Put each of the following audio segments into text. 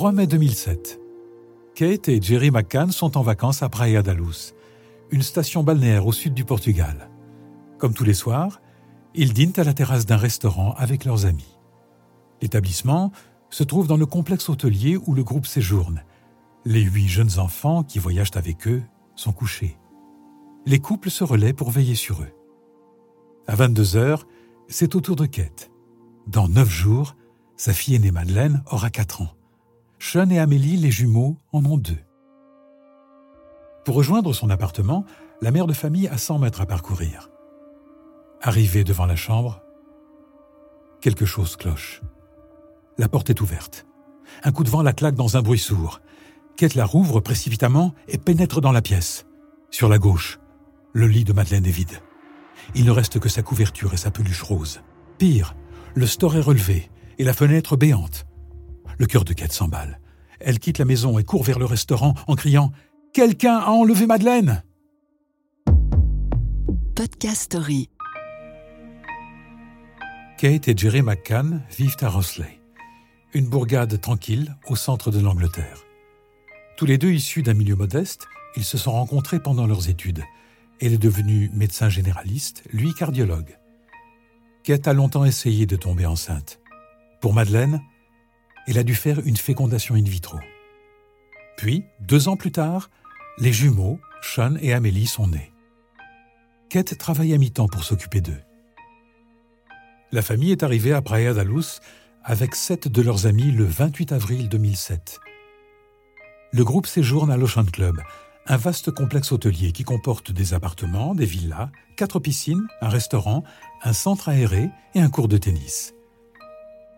3 mai 2007. Kate et Jerry McCann sont en vacances à Praia da Luz, une station balnéaire au sud du Portugal. Comme tous les soirs, ils dînent à la terrasse d'un restaurant avec leurs amis. L'établissement se trouve dans le complexe hôtelier où le groupe séjourne. Les huit jeunes enfants qui voyagent avec eux sont couchés. Les couples se relaient pour veiller sur eux. À 22 heures, c'est au tour de Kate. Dans neuf jours, sa fille aînée Madeleine aura 4 ans. Sean et Amélie, les jumeaux, en ont deux. Pour rejoindre son appartement, la mère de famille a 100 mètres à parcourir. Arrivée devant la chambre, quelque chose cloche. La porte est ouverte. Un coup de vent la claque dans un bruit sourd. Kate la rouvre précipitamment et pénètre dans la pièce. Sur la gauche, le lit de Madeleine est vide. Il ne reste que sa couverture et sa peluche rose. Pire, le store est relevé et la fenêtre béante. Le cœur de Kate s'emballe. Elle quitte la maison et court vers le restaurant en criant Quelqu'un a enlevé Madeleine Podcast Story. Kate et Jerry McCann vivent à Rosley, une bourgade tranquille au centre de l'Angleterre. Tous les deux issus d'un milieu modeste, ils se sont rencontrés pendant leurs études. Elle est devenue médecin généraliste, lui cardiologue. Kate a longtemps essayé de tomber enceinte. Pour Madeleine, elle a dû faire une fécondation in vitro. Puis, deux ans plus tard, les jumeaux, Sean et Amélie, sont nés. Kate travaille à mi-temps pour s'occuper d'eux. La famille est arrivée à Praia da avec sept de leurs amis le 28 avril 2007. Le groupe séjourne à l'Ocean Club, un vaste complexe hôtelier qui comporte des appartements, des villas, quatre piscines, un restaurant, un centre aéré et un cours de tennis.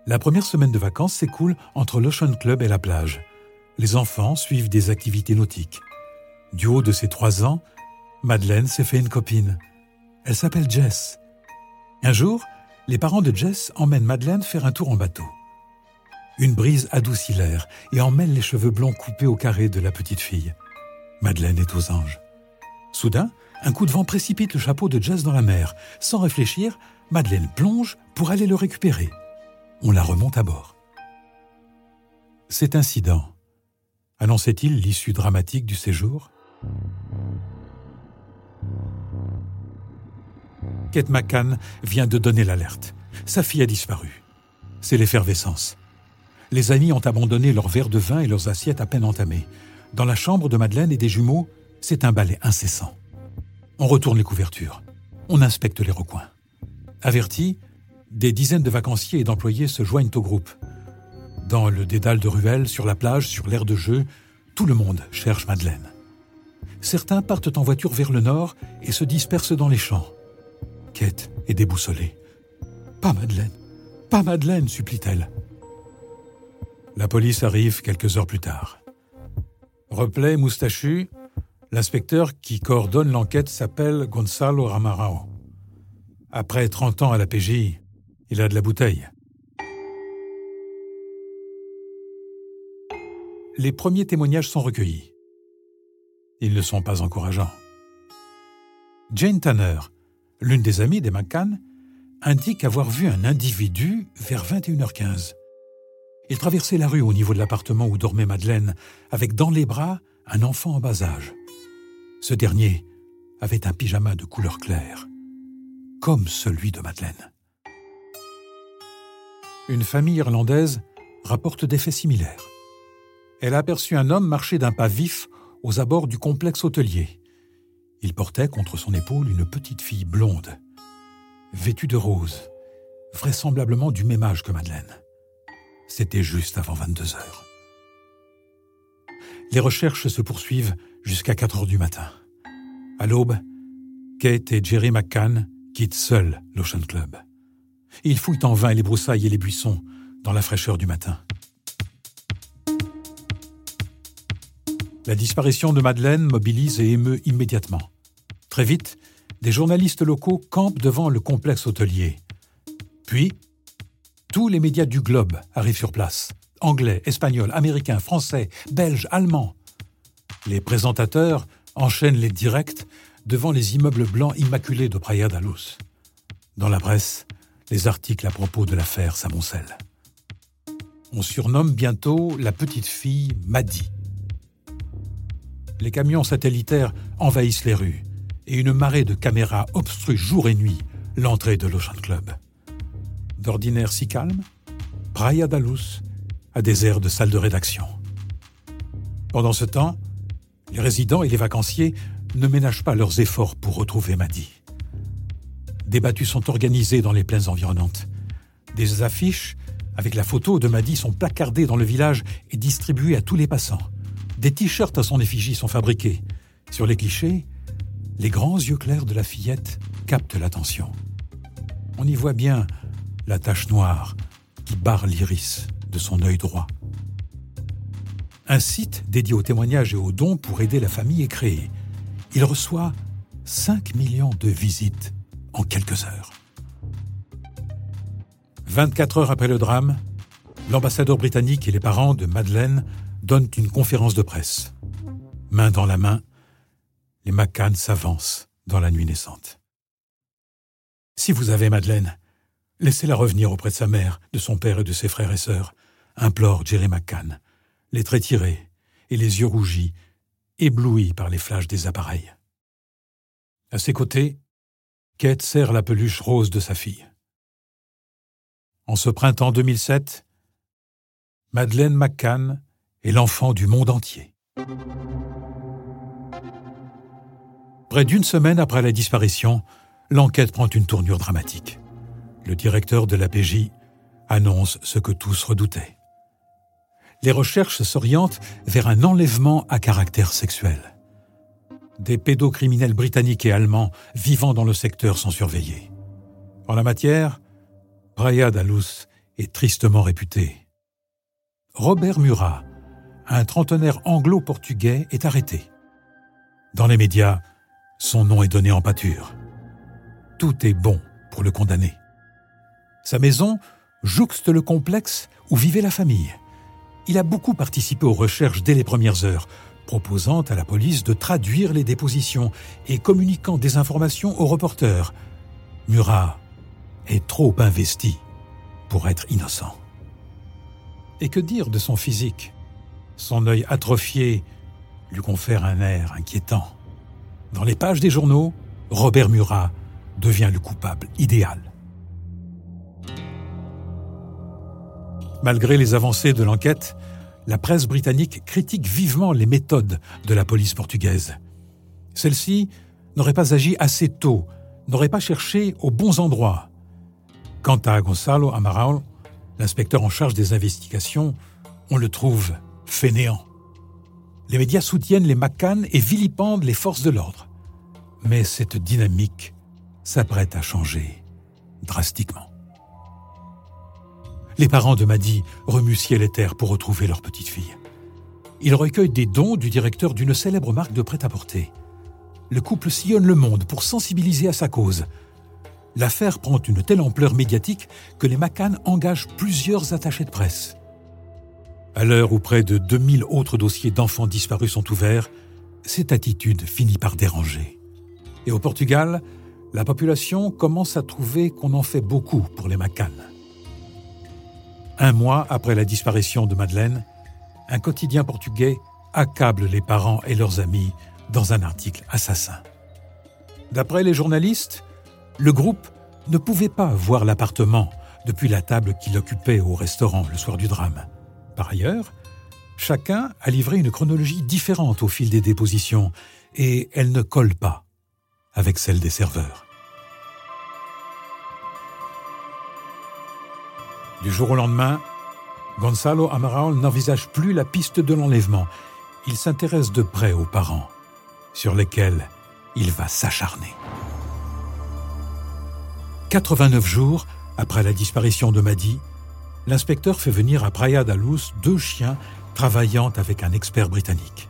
La première semaine de vacances s'écoule entre l'Ocean Club et la plage. Les enfants suivent des activités nautiques. Du haut de ses trois ans, Madeleine s'est fait une copine. Elle s'appelle Jess. Un jour, les parents de Jess emmènent Madeleine faire un tour en bateau. Une brise adoucit l'air et emmêle les cheveux blonds coupés au carré de la petite fille. Madeleine est aux anges. Soudain, un coup de vent précipite le chapeau de Jess dans la mer. Sans réfléchir, Madeleine plonge pour aller le récupérer. On la remonte à bord. Cet incident annonçait-il l'issue dramatique du séjour? Kate McCann vient de donner l'alerte. Sa fille a disparu. C'est l'effervescence. Les amis ont abandonné leurs verres de vin et leurs assiettes à peine entamées. Dans la chambre de Madeleine et des jumeaux, c'est un balai incessant. On retourne les couvertures. On inspecte les recoins. Avertis, des dizaines de vacanciers et d'employés se joignent au groupe. Dans le dédale de ruelles, sur la plage, sur l'air de jeu, tout le monde cherche Madeleine. Certains partent en voiture vers le nord et se dispersent dans les champs. Kate est déboussolée. Pas Madeleine, pas Madeleine, supplie-t-elle. La police arrive quelques heures plus tard. Replay moustachu, l'inspecteur qui coordonne l'enquête s'appelle Gonzalo Ramarao. Après 30 ans à la PJ, il a de la bouteille. les premiers témoignages sont recueillis. Ils ne sont pas encourageants. Jane Tanner, l'une des amies des McCann, indique avoir vu un individu vers 21h15. Il traversait la rue au niveau de l'appartement où dormait Madeleine, avec dans les bras un enfant en bas âge. Ce dernier avait un pyjama de couleur claire, comme celui de Madeleine. Une famille irlandaise rapporte des faits similaires elle a aperçu un homme marcher d'un pas vif aux abords du complexe hôtelier. Il portait contre son épaule une petite fille blonde, vêtue de rose, vraisemblablement du même âge que Madeleine. C'était juste avant 22 heures. Les recherches se poursuivent jusqu'à 4 heures du matin. À l'aube, Kate et Jerry McCann quittent seuls l'Ocean Club. Ils fouillent en vain les broussailles et les buissons dans la fraîcheur du matin. La disparition de Madeleine mobilise et émeut immédiatement. Très vite, des journalistes locaux campent devant le complexe hôtelier. Puis, tous les médias du globe arrivent sur place. Anglais, espagnols, américains, français, belges, allemands. Les présentateurs enchaînent les directs devant les immeubles blancs immaculés de Praia da. Dans la presse, les articles à propos de l'affaire s'amoncellent. On surnomme bientôt la petite fille Maddy. Les camions satellitaires envahissent les rues et une marée de caméras obstrue jour et nuit l'entrée de l'Ocean Club. D'ordinaire si calme, Praia da Luz a des airs de salle de rédaction. Pendant ce temps, les résidents et les vacanciers ne ménagent pas leurs efforts pour retrouver Maddy. Des battues sont organisées dans les plaines environnantes. Des affiches avec la photo de Maddy sont placardées dans le village et distribuées à tous les passants. Des t-shirts à son effigie sont fabriqués. Sur les clichés, les grands yeux clairs de la fillette captent l'attention. On y voit bien la tache noire qui barre l'iris de son œil droit. Un site dédié aux témoignages et aux dons pour aider la famille est créé. Il reçoit 5 millions de visites en quelques heures. 24 heures après le drame, l'ambassadeur britannique et les parents de Madeleine donnent une conférence de presse. Main dans la main, les McCann s'avancent dans la nuit naissante. Si vous avez Madeleine, laissez-la revenir auprès de sa mère, de son père et de ses frères et sœurs, implore Jerry McCann, les traits tirés et les yeux rougis, éblouis par les flashs des appareils. À ses côtés, Kate serre la peluche rose de sa fille. En ce printemps 2007, Madeleine McCann est l'enfant du monde entier. Près d'une semaine après la disparition, l'enquête prend une tournure dramatique. Le directeur de l'APJ annonce ce que tous redoutaient. Les recherches s'orientent vers un enlèvement à caractère sexuel des pédocriminels britanniques et allemands vivant dans le secteur sont surveillés. En la matière, Praia da est tristement réputé. Robert Murat, un trentenaire anglo-portugais, est arrêté. Dans les médias, son nom est donné en pâture. Tout est bon pour le condamner. Sa maison jouxte le complexe où vivait la famille. Il a beaucoup participé aux recherches dès les premières heures, proposant à la police de traduire les dépositions et communiquant des informations aux reporters. Murat est trop investi pour être innocent. Et que dire de son physique? Son œil atrophié lui confère un air inquiétant. Dans les pages des journaux, Robert Murat devient le coupable idéal. Malgré les avancées de l'enquête, la presse britannique critique vivement les méthodes de la police portugaise. Celle-ci n'aurait pas agi assez tôt, n'aurait pas cherché aux bons endroits. Quant à Gonzalo Amaral, l'inspecteur en charge des investigations, on le trouve fainéant. Les médias soutiennent les McCann et vilipendent les forces de l'ordre. Mais cette dynamique s'apprête à changer drastiquement. Les parents de Maddy remuent ciel et terre pour retrouver leur petite fille. Ils recueillent des dons du directeur d'une célèbre marque de prêt-à-porter. Le couple sillonne le monde pour sensibiliser à sa cause. L'affaire prend une telle ampleur médiatique que les McCann engagent plusieurs attachés de presse. À l'heure où près de 2000 autres dossiers d'enfants disparus sont ouverts, cette attitude finit par déranger. Et au Portugal, la population commence à trouver qu'on en fait beaucoup pour les McCann. Un mois après la disparition de Madeleine, un quotidien portugais accable les parents et leurs amis dans un article assassin. D'après les journalistes, le groupe ne pouvait pas voir l'appartement depuis la table qu'il occupait au restaurant le soir du drame. Par ailleurs, chacun a livré une chronologie différente au fil des dépositions et elle ne colle pas avec celle des serveurs. Du jour au lendemain, Gonzalo Amaral n'envisage plus la piste de l'enlèvement. Il s'intéresse de près aux parents, sur lesquels il va s'acharner. 89 jours après la disparition de Maddy, l'inspecteur fait venir à Praia da Luz deux chiens travaillant avec un expert britannique.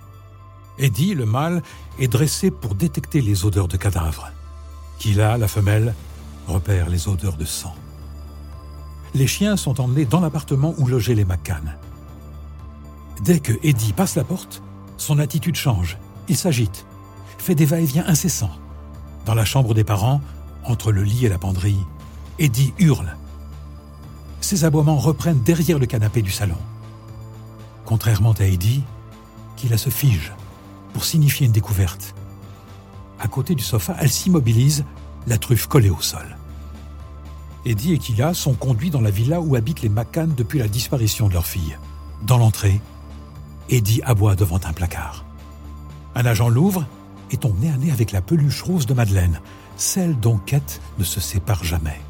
Eddie, le mâle, est dressé pour détecter les odeurs de cadavres. Kila, la femelle, repère les odeurs de sang les chiens sont emmenés dans l'appartement où logeaient les McCann. Dès que Eddie passe la porte, son attitude change. Il s'agite, fait des va-et-vient incessants. Dans la chambre des parents, entre le lit et la penderie, Eddie hurle. ses aboiements reprennent derrière le canapé du salon. Contrairement à Eddie, qui la se fige pour signifier une découverte. À côté du sofa, elle s'immobilise, la truffe collée au sol. Eddie et Kila sont conduits dans la villa où habitent les McCann depuis la disparition de leur fille. Dans l'entrée, Eddie aboie devant un placard. Un agent l'ouvre et tombe nez à nez avec la peluche rose de Madeleine, celle dont Kate ne se sépare jamais.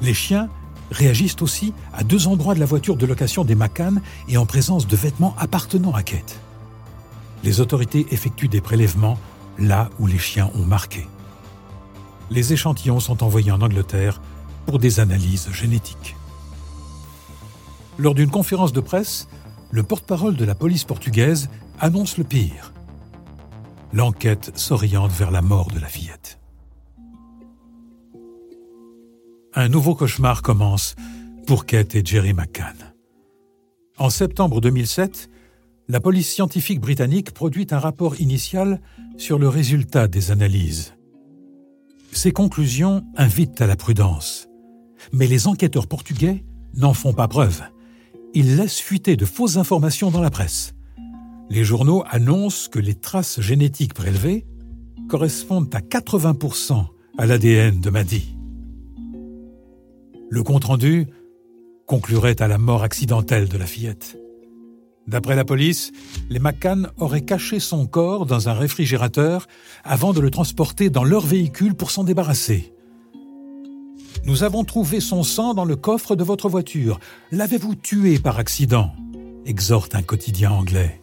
Les chiens réagissent aussi à deux endroits de la voiture de location des McCann et en présence de vêtements appartenant à Kate. Les autorités effectuent des prélèvements là où les chiens ont marqué. Les échantillons sont envoyés en Angleterre pour des analyses génétiques. Lors d'une conférence de presse, le porte-parole de la police portugaise annonce le pire. L'enquête s'oriente vers la mort de la fillette. Un nouveau cauchemar commence pour Kate et Jerry McCann. En septembre 2007, la police scientifique britannique produit un rapport initial sur le résultat des analyses. Ces conclusions invitent à la prudence, mais les enquêteurs portugais n'en font pas preuve. Ils laissent fuiter de fausses informations dans la presse. Les journaux annoncent que les traces génétiques prélevées correspondent à 80% à l'ADN de Maddy. Le compte-rendu conclurait à la mort accidentelle de la fillette. D'après la police, les McCann auraient caché son corps dans un réfrigérateur avant de le transporter dans leur véhicule pour s'en débarrasser. Nous avons trouvé son sang dans le coffre de votre voiture. L'avez-vous tué par accident? Exhorte un quotidien anglais.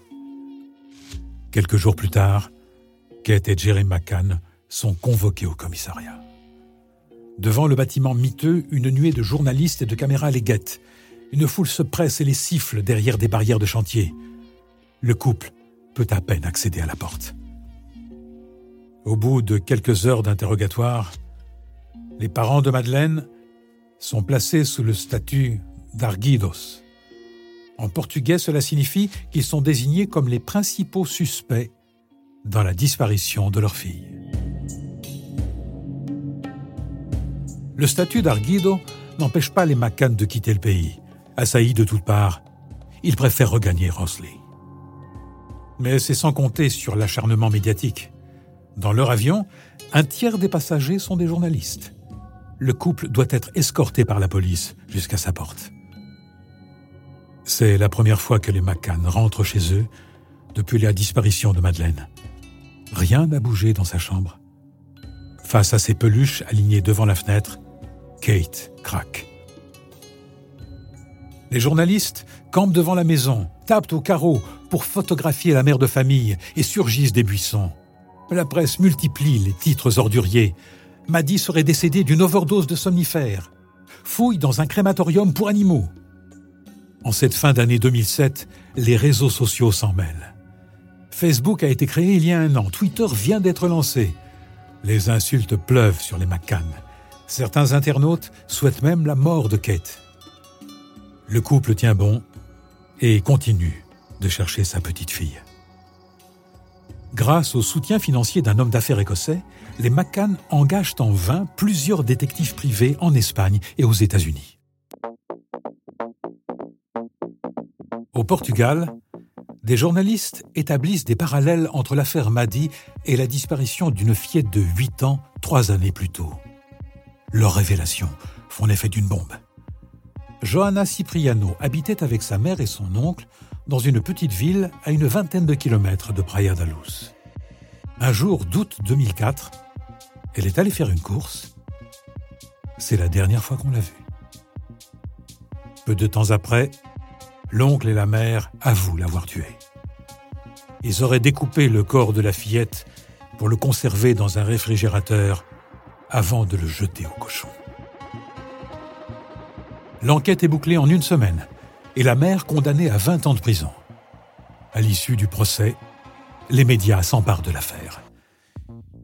Quelques jours plus tard, Kate et Jerry McCann sont convoqués au commissariat. Devant le bâtiment miteux, une nuée de journalistes et de caméras les guette. Une foule se presse et les siffle derrière des barrières de chantier. Le couple peut à peine accéder à la porte. Au bout de quelques heures d'interrogatoire, les parents de Madeleine sont placés sous le statut d'arguidos. En portugais, cela signifie qu'ils sont désignés comme les principaux suspects dans la disparition de leur fille. Le statut d'arguido n'empêche pas les Macanes de quitter le pays. Assaillis de toutes parts, ils préfèrent regagner Rosley. Mais c'est sans compter sur l'acharnement médiatique. Dans leur avion, un tiers des passagers sont des journalistes. Le couple doit être escorté par la police jusqu'à sa porte. C'est la première fois que les McCann rentrent chez eux depuis la disparition de Madeleine. Rien n'a bougé dans sa chambre. Face à ses peluches alignées devant la fenêtre, Kate craque. Les journalistes campent devant la maison, tapent au carreau pour photographier la mère de famille et surgissent des buissons. La presse multiplie les titres orduriers. Maddy serait décédée d'une overdose de somnifères. Fouille dans un crématorium pour animaux. En cette fin d'année 2007, les réseaux sociaux s'en mêlent. Facebook a été créé il y a un an, Twitter vient d'être lancé. Les insultes pleuvent sur les McCann. Certains internautes souhaitent même la mort de Kate. Le couple tient bon et continue de chercher sa petite fille. Grâce au soutien financier d'un homme d'affaires écossais, les McCann engagent en vain plusieurs détectives privés en Espagne et aux États-Unis. Au Portugal, des journalistes établissent des parallèles entre l'affaire Madi et la disparition d'une fillette de 8 ans trois années plus tôt. Leurs révélations font l'effet d'une bombe. Johanna Cipriano habitait avec sa mère et son oncle dans une petite ville à une vingtaine de kilomètres de Praia da Luz. Un jour d'août 2004, elle est allée faire une course. C'est la dernière fois qu'on l'a vue. Peu de temps après, l'oncle et la mère avouent l'avoir tuée. Ils auraient découpé le corps de la fillette pour le conserver dans un réfrigérateur avant de le jeter au cochon. L'enquête est bouclée en une semaine et la mère condamnée à 20 ans de prison. À l'issue du procès, les médias s'emparent de l'affaire.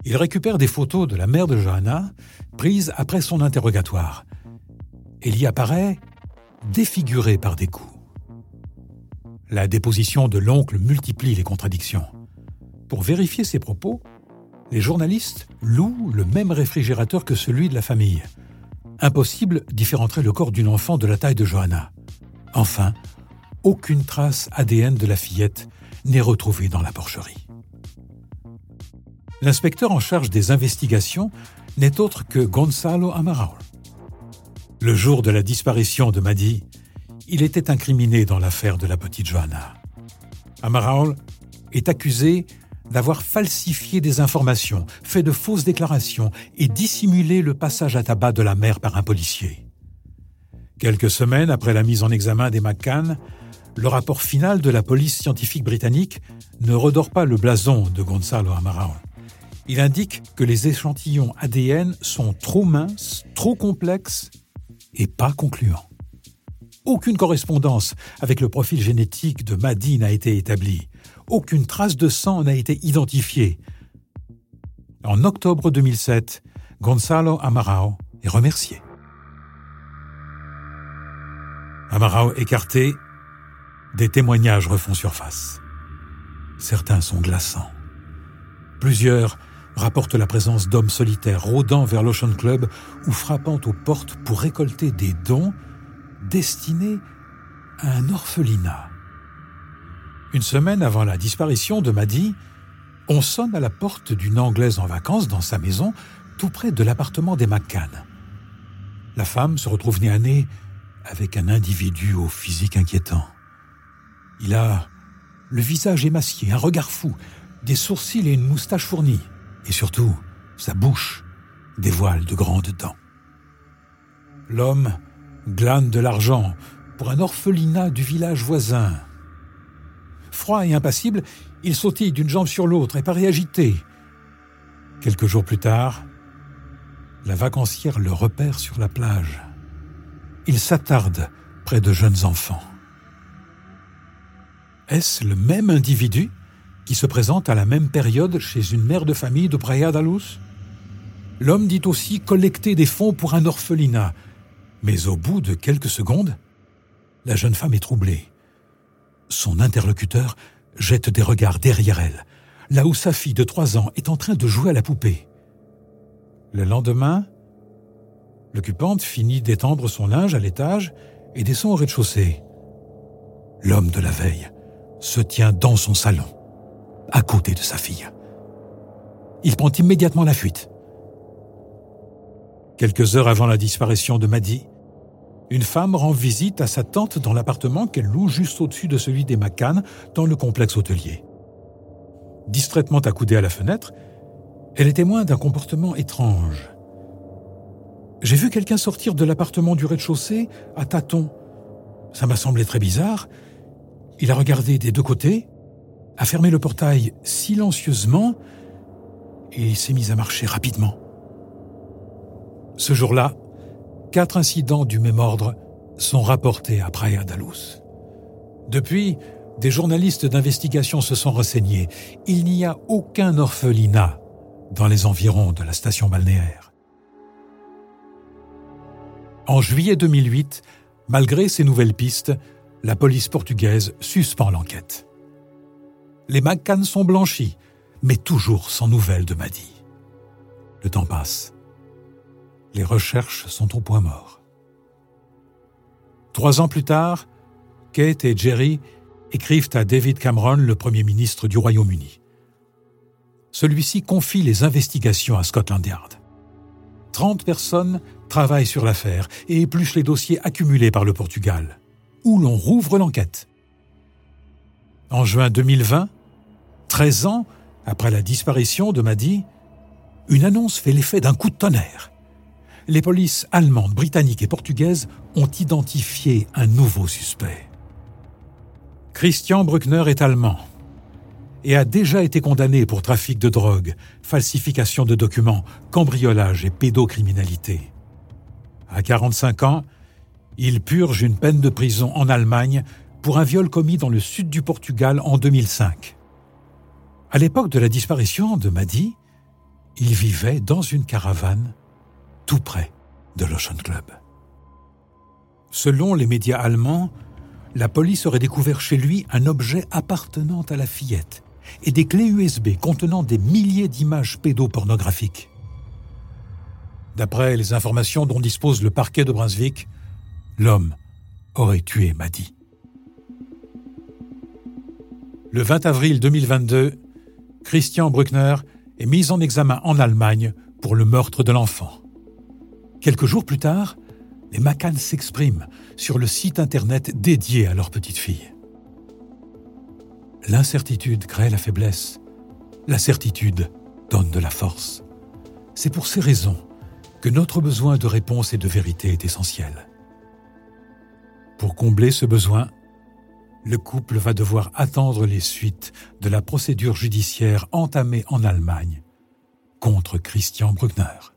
Ils récupèrent des photos de la mère de Johanna prises après son interrogatoire. Elle y apparaît défigurée par des coups. La déposition de l'oncle multiplie les contradictions. Pour vérifier ses propos, les journalistes louent le même réfrigérateur que celui de la famille. Impossible d'y faire entrer le corps d'une enfant de la taille de Johanna. Enfin, aucune trace ADN de la fillette n'est retrouvée dans la porcherie. L'inspecteur en charge des investigations n'est autre que Gonzalo Amaral. Le jour de la disparition de Maddy, il était incriminé dans l'affaire de la petite Johanna. Amaral est accusé d'avoir falsifié des informations, fait de fausses déclarations et dissimulé le passage à tabac de la mère par un policier. Quelques semaines après la mise en examen des McCann, le rapport final de la police scientifique britannique ne redore pas le blason de Gonzalo Amaral. Il indique que les échantillons ADN sont trop minces, trop complexes et pas concluants. Aucune correspondance avec le profil génétique de Maddy n'a été établie. Aucune trace de sang n'a été identifiée. En octobre 2007, Gonzalo Amarao est remercié. Amarao écarté, des témoignages refont surface. Certains sont glaçants. Plusieurs rapportent la présence d'hommes solitaires rôdant vers l'Ocean Club ou frappant aux portes pour récolter des dons destinés à un orphelinat. Une semaine avant la disparition de Maddy, on sonne à la porte d'une Anglaise en vacances dans sa maison, tout près de l'appartement des McCann. La femme se retrouve nez à nez avec un individu au physique inquiétant. Il a le visage émacié, un regard fou, des sourcils et une moustache fournie. Et surtout, sa bouche dévoile de grandes dents. L'homme glane de l'argent pour un orphelinat du village voisin. Froid et impassible, il sautille d'une jambe sur l'autre et paraît agité. Quelques jours plus tard, la vacancière le repère sur la plage. Il s'attarde près de jeunes enfants. Est-ce le même individu qui se présente à la même période chez une mère de famille de Praia da Luz? L'homme dit aussi collecter des fonds pour un orphelinat, mais au bout de quelques secondes, la jeune femme est troublée. Son interlocuteur jette des regards derrière elle, là où sa fille de trois ans est en train de jouer à la poupée. Le lendemain, l'occupante finit d'étendre son linge à l'étage et descend au rez-de-chaussée. L'homme de la veille se tient dans son salon à côté de sa fille. Il prend immédiatement la fuite. Quelques heures avant la disparition de Maddy, une femme rend visite à sa tante dans l'appartement qu'elle loue juste au-dessus de celui des McCann dans le complexe hôtelier. Distraitement accoudée à la fenêtre, elle est témoin d'un comportement étrange. J'ai vu quelqu'un sortir de l'appartement du rez-de-chaussée à tâtons. Ça m'a semblé très bizarre. Il a regardé des deux côtés, a fermé le portail silencieusement et s'est mis à marcher rapidement. Ce jour-là, quatre incidents du même ordre sont rapportés à Praia da Luz. Depuis, des journalistes d'investigation se sont renseignés. Il n'y a aucun orphelinat dans les environs de la station balnéaire. En juillet 2008, malgré ces nouvelles pistes, la police portugaise suspend l'enquête les McCann sont blanchis, mais toujours sans nouvelles de Maddy. Le temps passe. Les recherches sont au point mort. Trois ans plus tard, Kate et Jerry écrivent à David Cameron, le Premier ministre du Royaume-Uni. Celui-ci confie les investigations à Scotland Yard. Trente personnes travaillent sur l'affaire et épluchent les dossiers accumulés par le Portugal, où l'on rouvre l'enquête. En juin 2020, 13 ans après la disparition de Maddy, une annonce fait l'effet d'un coup de tonnerre. Les polices allemandes, britanniques et portugaises ont identifié un nouveau suspect. Christian Bruckner est allemand et a déjà été condamné pour trafic de drogue, falsification de documents, cambriolage et pédocriminalité. À 45 ans, il purge une peine de prison en Allemagne pour un viol commis dans le sud du Portugal en 2005. À l'époque de la disparition de Maddy, il vivait dans une caravane tout près de l'Ocean Club. Selon les médias allemands, la police aurait découvert chez lui un objet appartenant à la fillette et des clés USB contenant des milliers d'images pédopornographiques. D'après les informations dont dispose le parquet de Brunswick, l'homme aurait tué Maddy. Le 20 avril 2022, Christian Bruckner est mis en examen en Allemagne pour le meurtre de l'enfant. Quelques jours plus tard, les McCann s'expriment sur le site internet dédié à leur petite fille. L'incertitude crée la faiblesse. La certitude donne de la force. C'est pour ces raisons que notre besoin de réponse et de vérité est essentiel. Pour combler ce besoin, le couple va devoir attendre les suites de la procédure judiciaire entamée en Allemagne contre Christian Bruckner.